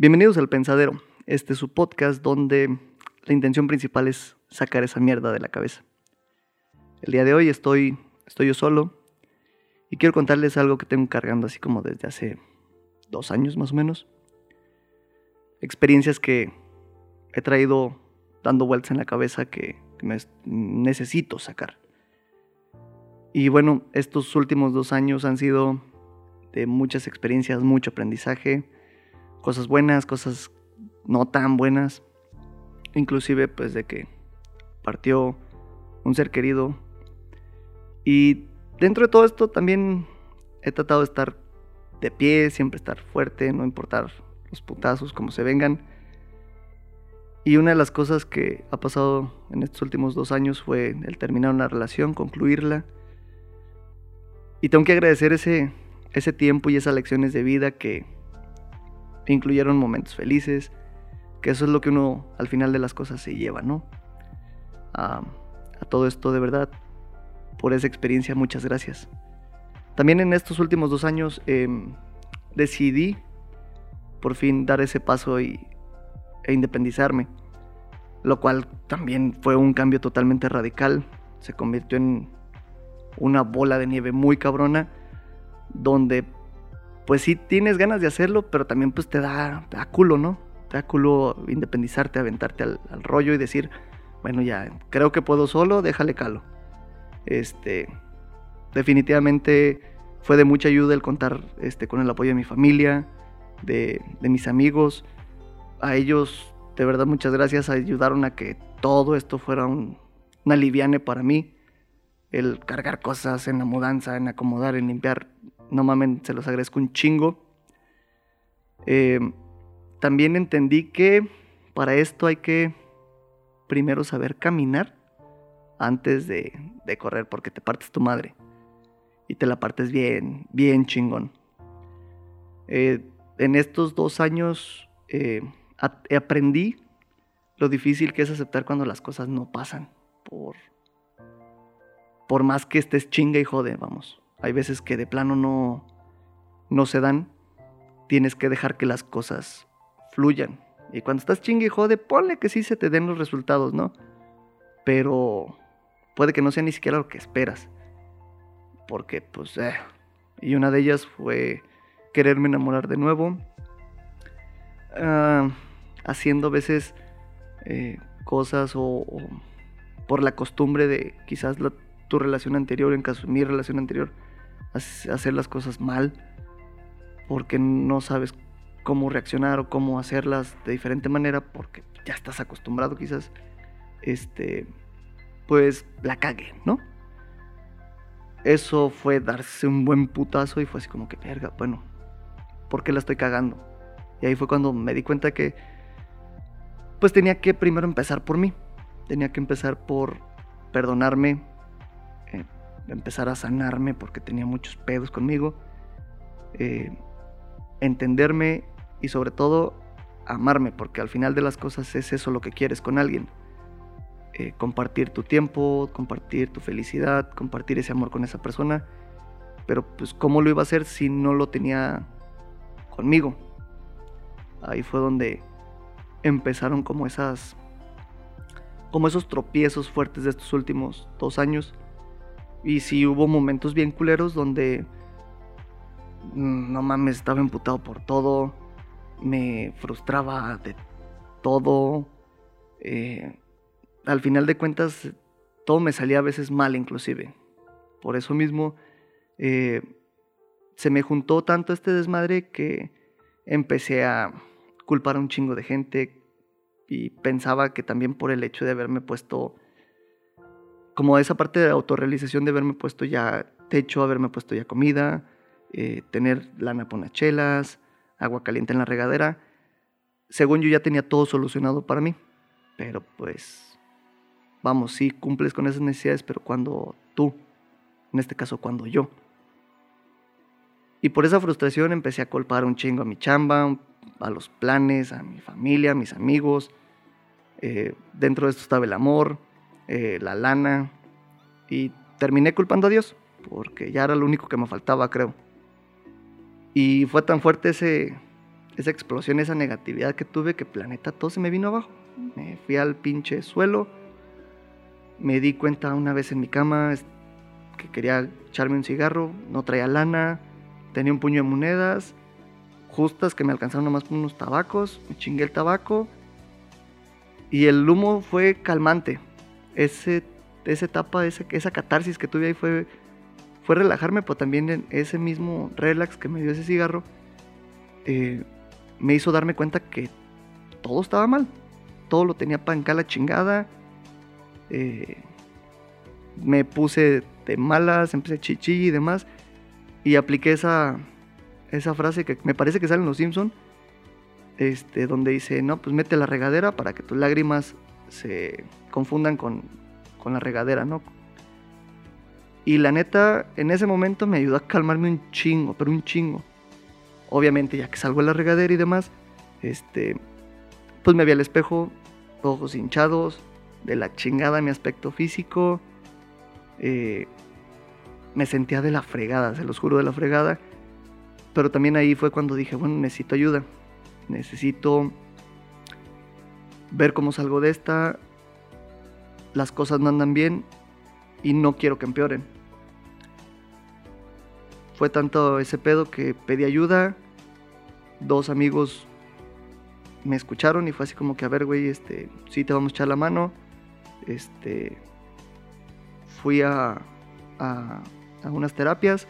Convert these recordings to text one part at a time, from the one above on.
Bienvenidos al Pensadero. Este es su podcast donde la intención principal es sacar esa mierda de la cabeza. El día de hoy estoy, estoy yo solo y quiero contarles algo que tengo cargando así como desde hace dos años más o menos. Experiencias que he traído dando vueltas en la cabeza que, necesito sacar. Y bueno, estos últimos dos años han sido de muchas experiencias, mucho aprendizaje, cosas buenas, cosas no tan buenas, inclusive pues de que partió un ser querido. Y dentro de todo esto también he tratado de estar de pie, siempre estar fuerte, no importar los putazos como se vengan. Y una de las cosas que ha pasado en estos últimos dos años fue el terminar una relación, concluirla. Y tengo que agradecer ese, ese tiempo y esas lecciones de vida que incluyeron momentos felices, que eso es lo que uno al final de las cosas se lleva, ¿no? A, todo esto de verdad, por esa experiencia, muchas gracias. También en estos últimos dos años em, decidí por fin dar ese paso y, e independizarme, lo cual también fue un cambio totalmente radical. Se convirtió en una bola de nieve muy cabrona, donde pues sí tienes ganas de hacerlo, pero también pues te da, te da culo, ¿no? Te da culo independizarte, aventarte al, rollo y decir, bueno, ya, creo que puedo solo, déjale calo. Este, definitivamente fue de mucha ayuda el contar este, con el apoyo de mi familia, de, de mis amigos. A ellos, de verdad, muchas gracias, ayudaron a que todo esto fuera un, una liviane para mí. El cargar cosas en la mudanza, en acomodar, en limpiar, no mamen, se los agradezco un chingo. Eh, también entendí que para esto hay que primero saber caminar antes de, correr, porque te partes tu madre. Y te la partes bien, bien chingón. Eh, en estos dos años eh, aprendí lo difícil que es aceptar cuando las cosas no pasan. Por, por más que estés chinga y jode, vamos. Hay veces que de plano no, no se dan. Tienes que dejar que las cosas fluyan. Y cuando estás chingue y jode, ponle que sí se te den los resultados, ¿no? Pero puede que no sea ni siquiera lo que esperas. Porque, pues, eh. Y una de ellas fue quererme enamorar de nuevo. Ah, haciendo a veces eh, cosas o, por la costumbre de quizás tu relación anterior, en caso de mi relación anterior, hacer las cosas mal porque no sabes cómo reaccionar o cómo hacerlas de diferente manera porque ya estás acostumbrado quizás este pues la cague, ¿no? Eso fue darse un buen putazo y fue así como que verga, bueno, ¿por qué la estoy cagando? Y ahí fue cuando me di cuenta que pues tenía que primero empezar por mí. Tenía que empezar por perdonarme, empezar a sanarme porque tenía muchos pedos conmigo, eh, entenderme y sobre todo amarme, porque al final de las cosas es eso lo que quieres con alguien. Eh, compartir tu tiempo, compartir tu felicidad, compartir ese amor con esa persona. Pero pues cómo lo iba a hacer si no lo tenía conmigo. Ahí fue donde empezaron como esas como esos tropiezos fuertes de estos últimos dos años y sí hubo momentos bien culeros donde mm, no mames, estaba emputado por todo, me frustraba de todo. Eh, al final de cuentas, todo me salía a veces mal inclusive. Por eso mismo, eh, se me juntó tanto este desmadre que empecé a culpar a un chingo de gente y pensaba que también por el hecho de haberme puesto como esa parte de autorrealización de haberme puesto ya techo, haberme puesto ya comida, eh, tener lana para chelas, agua caliente en la regadera. Según yo ya tenía todo solucionado para mí. Pero pues, vamos, sí, cumples con esas necesidades, pero cuando tú, en este caso cuando yo. Y por esa frustración empecé a culpar un chingo a mi chamba, a los planes, a mi familia, a mis amigos. Eh, dentro de esto estaba el amor, eh, la lana y terminé culpando a Dios porque ya era lo único que me faltaba, creo. Y fue tan fuerte ese, esa explosión, esa negatividad que tuve, que planeta todo se me vino abajo. Me fui al pinche suelo. Me di cuenta una vez en mi cama que quería echarme un cigarro, no traía lana, tenía un puño de monedas justas que me alcanzaron nomás unos tabacos, me chingué el tabaco y el humo fue calmante. Ese, esa etapa, ese, esa catarsis que tuve ahí fue, fue relajarme, pero también ese mismo relax que me dio ese cigarro eh, me hizo darme cuenta que todo estaba mal. Todo lo tenía para la chingada. Eh, me puse de malas, empecé chichi y demás. Y apliqué esa, esa frase que me parece que sale en Los Simpson, este, donde dice, no, pues mete la regadera para que tus lágrimas se confundan con, con la regadera, ¿no? Y la neta, en ese momento me ayudó a calmarme un chingo, pero un chingo. Obviamente, ya que salgo de la regadera y demás, este, pues me vi al espejo, ojos hinchados, de la chingada mi aspecto físico. Eh, me sentía de la fregada, se los juro de la fregada. Pero también ahí fue cuando dije, bueno, necesito ayuda. Necesito ver cómo salgo de esta. Las cosas no andan bien y no quiero que empeoren. Fue tanto ese pedo que pedí ayuda. Dos amigos me escucharon y fue así como que, a ver, güey, este, sí te vamos a echar la mano. Este, fui a, a, a unas terapias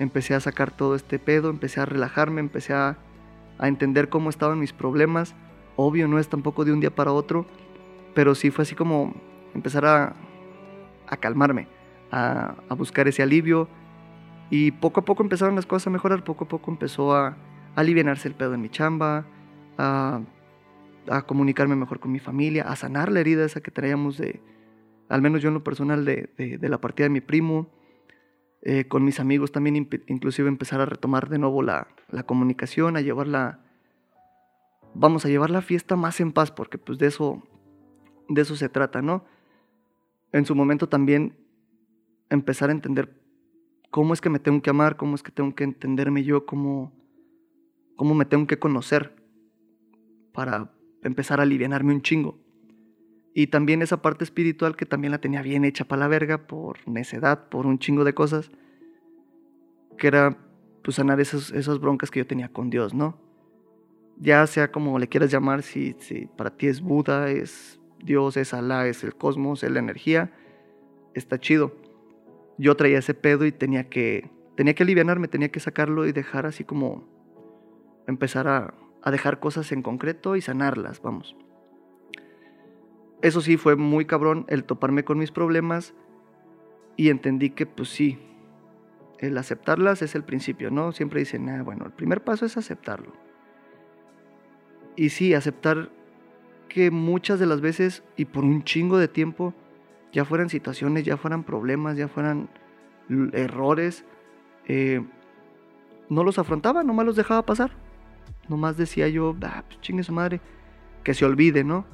empecé a sacar todo este pedo, empecé a relajarme, empecé a, entender cómo estaban mis problemas. Obvio, no es tampoco de un día para otro, pero sí fue así como empezar a, calmarme, a, buscar ese alivio. Y poco a poco empezaron las cosas a mejorar, poco a poco empezó a, aliviarse el pedo en mi chamba, a, comunicarme mejor con mi familia, a sanar la herida esa que traíamos de, al menos yo en lo personal, de, de la partida de mi primo eh, con mis amigos también inclusive empezar a retomar de nuevo la, comunicación, a llevarla, vamos a llevar la fiesta más en paz, porque pues de eso, de eso se trata, ¿no? En su momento también empezar a entender cómo es que me tengo que amar, cómo es que tengo que entenderme yo, cómo, cómo me tengo que conocer para empezar a alivianarme un chingo. Y también esa parte espiritual que también la tenía bien hecha para la verga por necedad, por un chingo de cosas, que era pues sanar esas, esas broncas que yo tenía con Dios, ¿no? Ya sea como le quieras llamar, si, si para ti es Buda, es Dios, es Alá, es el cosmos, es la energía, está chido. Yo traía ese pedo y tenía que, tenía que aliviarme, tenía que sacarlo y dejar así como empezar a, a dejar cosas en concreto y sanarlas, vamos. Eso sí, fue muy cabrón el toparme con mis problemas y entendí que pues sí, el aceptarlas es el principio, ¿no? Siempre dicen, ah, bueno, el primer paso es aceptarlo. Y sí, aceptar que muchas de las veces y por un chingo de tiempo, ya fueran situaciones, ya fueran problemas, ya fueran errores, eh, no los afrontaba, nomás los dejaba pasar. Nomás decía yo, ah, pues chingue su madre, que se olvide, ¿no?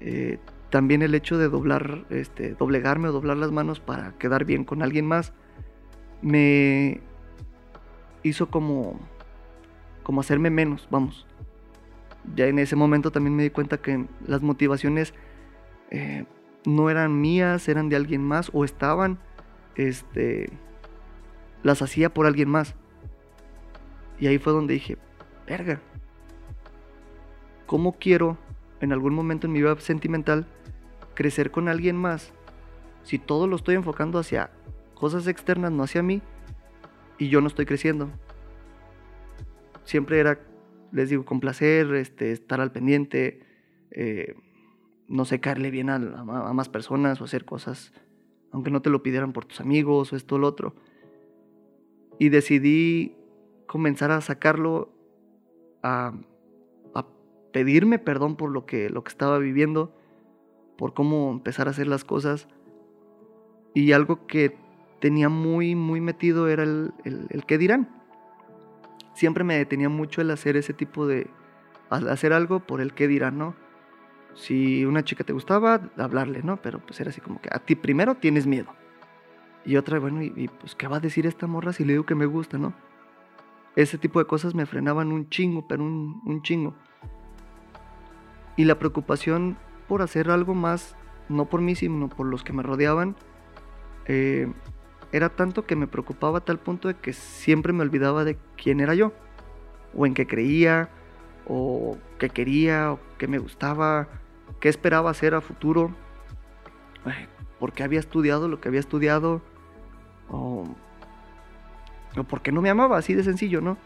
Eh, también el hecho de doblar, este, doblegarme o doblar las manos para quedar bien con alguien más, me hizo como, como hacerme menos, vamos. Ya en ese momento también me di cuenta que las motivaciones eh, no eran mías, eran de alguien más o estaban, este, las hacía por alguien más. Y ahí fue donde dije, verga, ¿cómo quiero en algún momento en mi vida sentimental crecer con alguien más, si todo lo estoy enfocando hacia cosas externas, no hacia mí, y yo no estoy creciendo. Siempre era, les digo, complacer, este, estar al pendiente, eh, no sé, caerle bien a, más personas o hacer cosas, aunque no te lo pidieran por tus amigos o esto o lo otro. Y decidí comenzar a sacarlo, a, pedirme perdón por lo que, lo que estaba viviendo por cómo empezar a hacer las cosas. Y algo que tenía muy, muy metido era el, el, qué dirán. Siempre me detenía mucho el hacer ese tipo de... hacer algo por el qué dirán, ¿no? Si una chica te gustaba, hablarle, ¿no? Pero pues era así como que a ti primero tienes miedo. Y otra, bueno, y, pues ¿qué va a decir esta morra si le digo que me gusta, ¿no? ese tipo de cosas me frenaban un chingo, pero un, un chingo. Y la preocupación por hacer algo más, no por mí, sino por los que me rodeaban, eh, era tanto que me preocupaba a tal punto de que siempre me olvidaba de quién era yo, o en qué creía, o qué quería, o qué me gustaba, qué esperaba hacer a futuro, por qué había estudiado lo que había estudiado, o, o por qué no me amaba, así de sencillo, ¿no?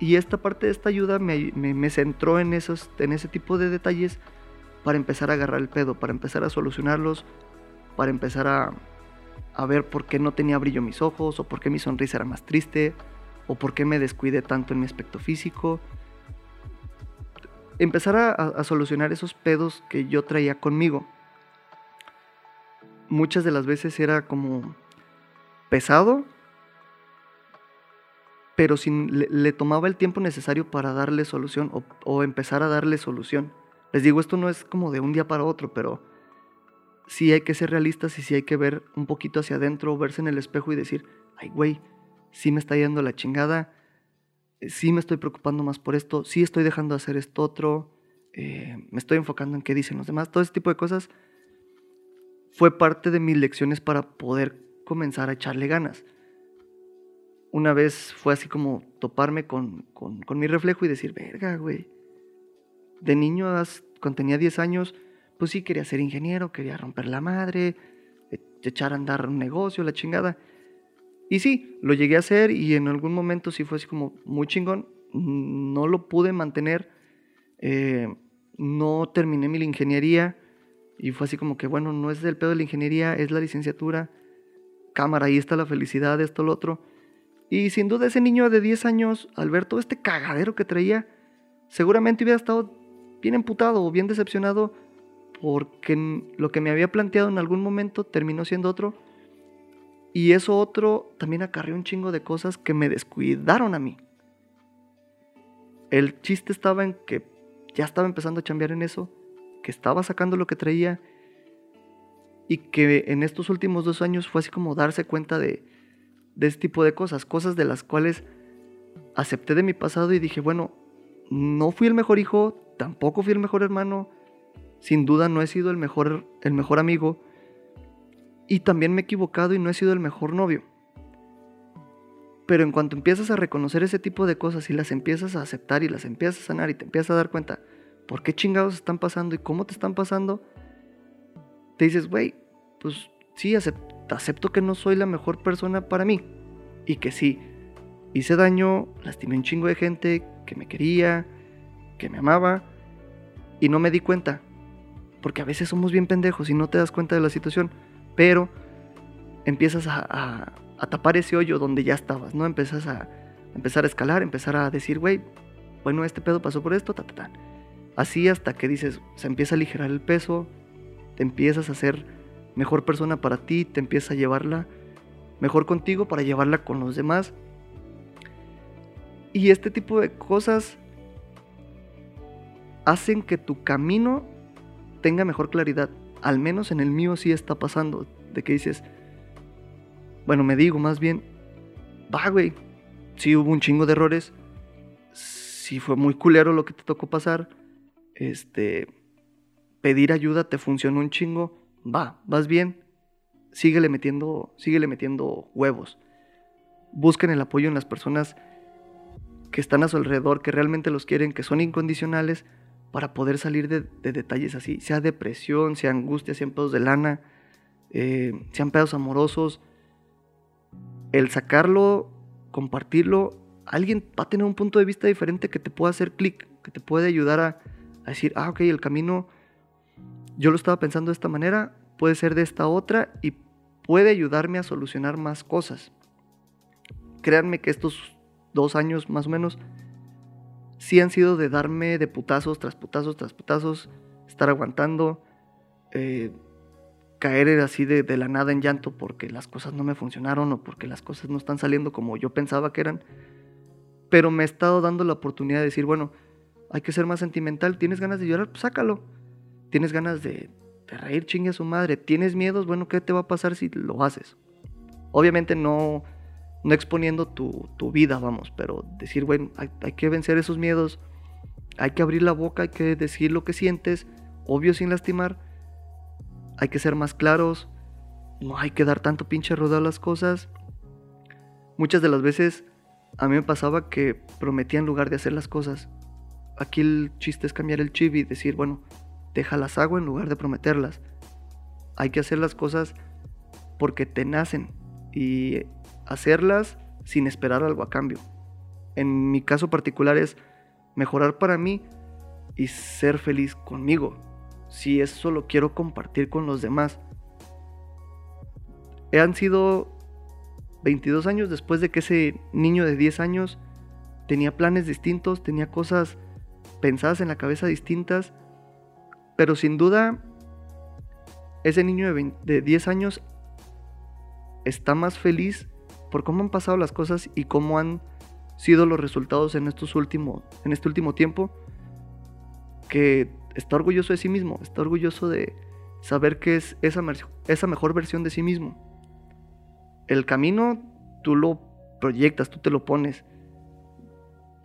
Y esta parte de esta ayuda me, centró en, esos, en ese tipo de detalles para empezar a agarrar el pedo, para empezar a solucionarlos, para empezar a, a ver por qué no tenía brillo mis ojos, o por qué mi sonrisa era más triste, o por qué me descuidé tanto en mi aspecto físico. Empezar a, solucionar esos pedos que yo traía conmigo. Muchas de las veces era como pesado, pero sin, le, tomaba el tiempo necesario para darle solución o, empezar a darle solución. Les digo, esto no es como de un día para otro, pero sí hay que ser realistas y sí hay que ver un poquito hacia adentro, verse en el espejo y decir, ay, güey, sí me está yendo la chingada, sí me estoy preocupando más por esto, sí estoy dejando de hacer esto otro, eh, me estoy enfocando en qué dicen los demás, todo ese tipo de cosas fue parte de mis lecciones para poder comenzar a echarle ganas una vez fue así como toparme con, mi reflejo y decir, verga, güey. De niño, cuando tenía 10 años, pues sí quería ser ingeniero, quería romper la madre, e, echar a andar un negocio, la chingada. Y sí, lo llegué a hacer y en algún momento sí fue así como muy chingón. No lo pude mantener. Eh, no terminé mi ingeniería y fue así como que, bueno, no es del pedo de la ingeniería, es la licenciatura. Cámara, ahí está la felicidad, esto, lo otro. Y sin duda ese niño de 10 años, al ver todo este cagadero que traía, seguramente hubiera estado bien emputado o bien decepcionado porque lo que me había planteado en algún momento terminó siendo otro. Y eso otro también acarreó un chingo de cosas que me descuidaron a mí. El chiste estaba en que ya estaba empezando a chambear en eso, que estaba sacando lo que traía y que en estos últimos dos años fue así como darse cuenta de, de este tipo de cosas, cosas de las cuales acepté de mi pasado y dije, bueno, no fui el mejor hijo, tampoco fui el mejor hermano, sin duda no he sido el mejor, el mejor amigo y también me he equivocado y no he sido el mejor novio. Pero en cuanto empiezas a reconocer ese tipo de cosas y las empiezas a aceptar y las empiezas a sanar y te empiezas a dar cuenta por qué chingados están pasando y cómo te están pasando, te dices, güey, pues sí, acepto acepto que no soy la mejor persona para mí. Y que sí, hice daño, lastimé un chingo de gente que me quería, que me amaba. Y no me di cuenta. Porque a veces somos bien pendejos y no te das cuenta de la situación. Pero empiezas a, tapar ese hoyo donde ya estabas, ¿no? Empiezas a empezar a escalar, empezar a decir, güey, bueno, este pedo pasó por esto, ta, ta, ta. Así hasta que dices, se empieza a aligerar el peso, te empiezas a hacer mejor persona para ti, te empieza a llevarla mejor contigo para llevarla con los demás. Y este tipo de cosas hacen que tu camino tenga mejor claridad. Al menos en el mío sí está pasando. De que dices, bueno, me digo más bien, va, güey, sí hubo un chingo de errores. Sí fue muy culero lo que te tocó pasar. Este, pedir ayuda te funcionó un chingo va, vas bien, síguele metiendo, síguele metiendo huevos. Busquen el apoyo en las personas que están a su alrededor, que realmente los quieren, que son incondicionales, para poder salir de, detalles así, sea depresión, sea angustia, sean pedos de lana, eh, sean pedos amorosos. El sacarlo, compartirlo, alguien va a tener un punto de vista diferente que te pueda hacer clic, que te puede ayudar a, a decir, ah, ok, el camino yo lo estaba pensando de esta manera, puede ser de esta otra y puede ayudarme a solucionar más cosas. Créanme que estos dos años más o menos sí han sido de darme de putazos tras putazos tras putazos, estar aguantando, eh, caer así de, la nada en llanto porque las cosas no me funcionaron o porque las cosas no están saliendo como yo pensaba que eran. Pero me he estado dando la oportunidad de decir, bueno, hay que ser más sentimental, tienes ganas de llorar, pues sácalo. Tienes ganas de, reír, chingue a su madre, tienes miedos, bueno, ¿qué te va a pasar si lo haces? Obviamente no, no exponiendo tu, vida, vamos, pero decir, bueno, hay, que vencer esos miedos, hay que abrir la boca, hay que decir lo que sientes, obvio sin lastimar, hay que ser más claros, no hay que dar tanto pinche rodar las cosas. Muchas de las veces a mí me pasaba que prometía en lugar de hacer las cosas. Aquí el chiste es cambiar el chip y decir, bueno, déjalas agua en lugar de prometerlas. Hay que hacer las cosas porque te nacen y hacerlas sin esperar algo a cambio. En mi caso particular es mejorar para mí y ser feliz conmigo. Si eso lo quiero compartir con los demás. Han sido 22 años después de que ese niño de 10 años tenía planes distintos, tenía cosas pensadas en la cabeza distintas, pero sin duda ese niño de, 10 años está más feliz por cómo han pasado las cosas y cómo han sido los resultados en, estos últimos, en este último tiempo, que está orgulloso de sí mismo, está orgulloso de saber que es esa, esa mejor versión de sí mismo el camino tú lo proyectas, tú te lo pones.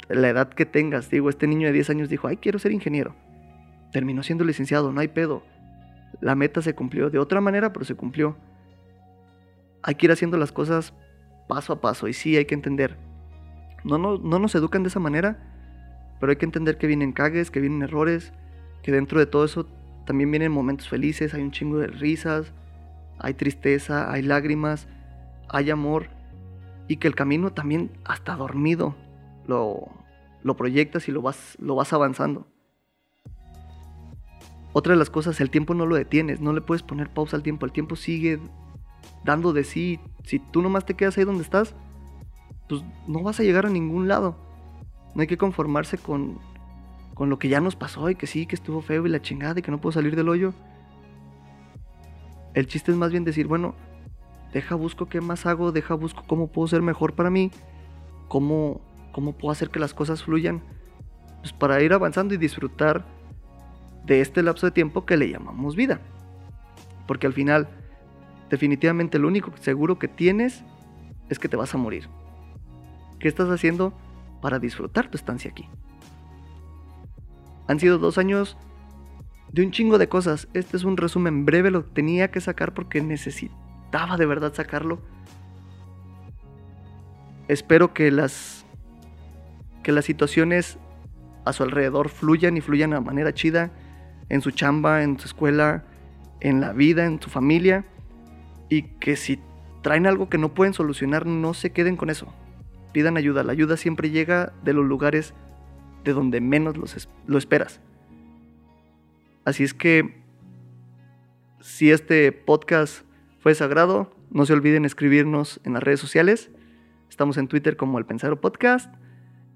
La edad que tengas, digo, este niño de 10 años dijo, ay, quiero ser ingeniero. Terminó siendo licenciado, no hay pedo. La meta se cumplió de otra manera, pero se cumplió. Hay que ir haciendo las cosas paso a paso y sí hay que entender. No, no, no nos educan de esa manera, pero hay que entender que vienen cagues, que vienen errores, que dentro de todo eso también vienen momentos felices, hay un chingo de risas, hay tristeza, hay lágrimas, hay amor y que el camino también hasta dormido lo, lo proyectas y lo vas, lo vas avanzando. Otra de las cosas, el tiempo no lo detienes, no le puedes poner pausa al tiempo, el tiempo sigue dando de sí. Si tú nomás te quedas ahí donde estás, pues no vas a llegar a ningún lado. No hay que conformarse con, con lo que ya nos pasó y que sí, que estuvo feo y la chingada y que no puedo salir del hoyo. El chiste es más bien decir, bueno, deja busco qué más hago, deja busco cómo puedo ser mejor para mí, cómo, cómo puedo hacer que las cosas fluyan, pues para ir avanzando y disfrutar de este lapso de tiempo que le llamamos vida. Porque al final, definitivamente lo único seguro que tienes es que te vas a morir. ¿Qué estás haciendo para disfrutar tu estancia aquí? Han sido dos años de un chingo de cosas. Este es un resumen breve, lo tenía que sacar porque necesito de verdad sacarlo. Espero que las que las situaciones a su alrededor fluyan y fluyan de manera chida en su chamba, en su escuela, en la vida, en su familia y que si traen algo que no pueden solucionar no se queden con eso. Pidan ayuda, la ayuda siempre llega de los lugares de donde menos lo esperas. Así es que si este podcast fue sagrado. No se olviden escribirnos en las redes sociales. Estamos en Twitter como El Pensadero Podcast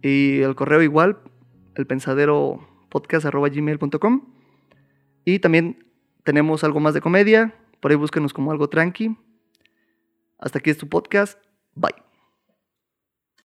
y el correo igual, el pensadero gmail.com. Y también tenemos algo más de comedia. Por ahí búsquenos como algo tranqui. Hasta aquí es tu podcast. Bye.